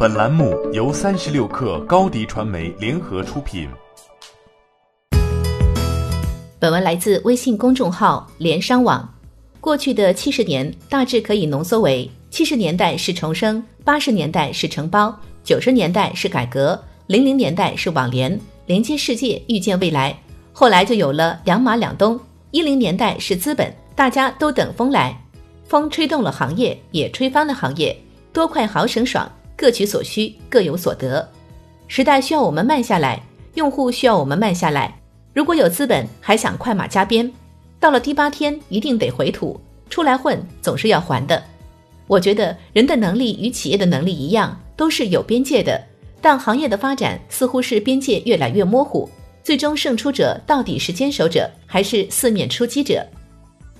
本栏目由三十六克高低传媒联合出品。本文来自微信公众号联商网。过去的七十年大致可以浓缩为：七十年代是重生，八十年代是承包，九十年代是改革，零零年代是网联，连接世界，预见未来。后来就有了两马两东。一零年代是资本，大家都等风来，风吹动了行业，也吹翻了行业，多快好省爽，各取所需，各有所得。时代需要我们慢下来，用户需要我们慢下来。如果有资本还想快马加鞭，到了第八天一定得回土，出来混总是要还的。我觉得人的能力与企业的能力一样，都是有边界的，但行业的发展似乎是边界越来越模糊。最终胜出者到底是坚守者还是四面出击者？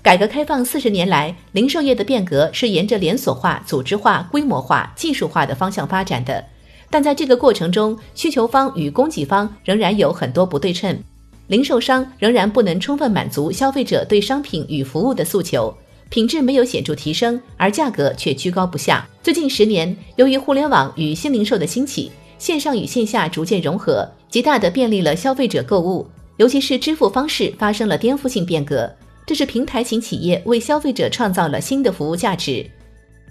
改革开放四十年来，零售业的变革是沿着连锁化、组织化、规模化、技术化的方向发展的。但在这个过程中，需求方与供给方仍然有很多不对称，零售商仍然不能充分满足消费者对商品与服务的诉求，品质没有显著提升，而价格却居高不下。最近十年，由于互联网与新零售的兴起，线上与线下逐渐融合。极大的便利了消费者购物，尤其是支付方式发生了颠覆性变革。这是平台型企业为消费者创造了新的服务价值。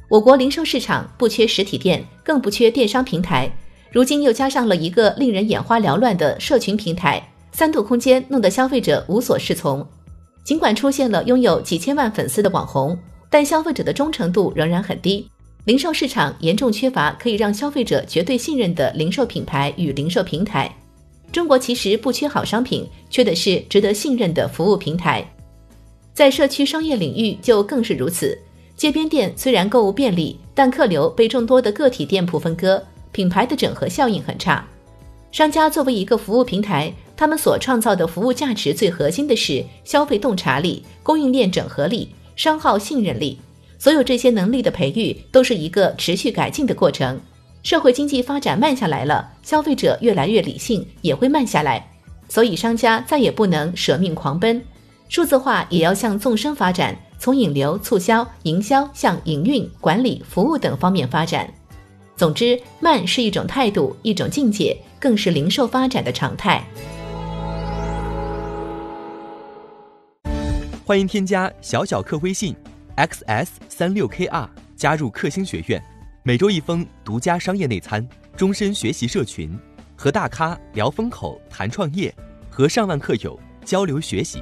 我国零售市场不缺实体店，更不缺电商平台，如今又加上了一个令人眼花缭乱的社群平台，三度空间弄得消费者无所适从。尽管出现了拥有几千万粉丝的网红，但消费者的忠诚度仍然很低。零售市场严重缺乏可以让消费者绝对信任的零售品牌与零售平台。中国其实不缺好商品，缺的是值得信任的服务平台。在社区商业领域就更是如此。街边店虽然购物便利，但客流被众多的个体店铺分割，品牌的整合效应很差。商家作为一个服务平台，他们所创造的服务价值最核心的是消费洞察力、供应链整合力、商号信任力。所有这些能力的培育，都是一个持续改进的过程。社会经济发展慢下来了，消费者越来越理性，也会慢下来。所以商家再也不能舍命狂奔，数字化也要向纵深发展，从引流、促销、营销向营运、管理、服务等方面发展。总之，慢是一种态度，一种境界，更是零售发展的常态。欢迎添加小小客微信，xs 三六 kr，加入克星学院。每周一封独家商业内参，终身学习社群，和大咖聊风口、谈创业，和上万客友交流学习。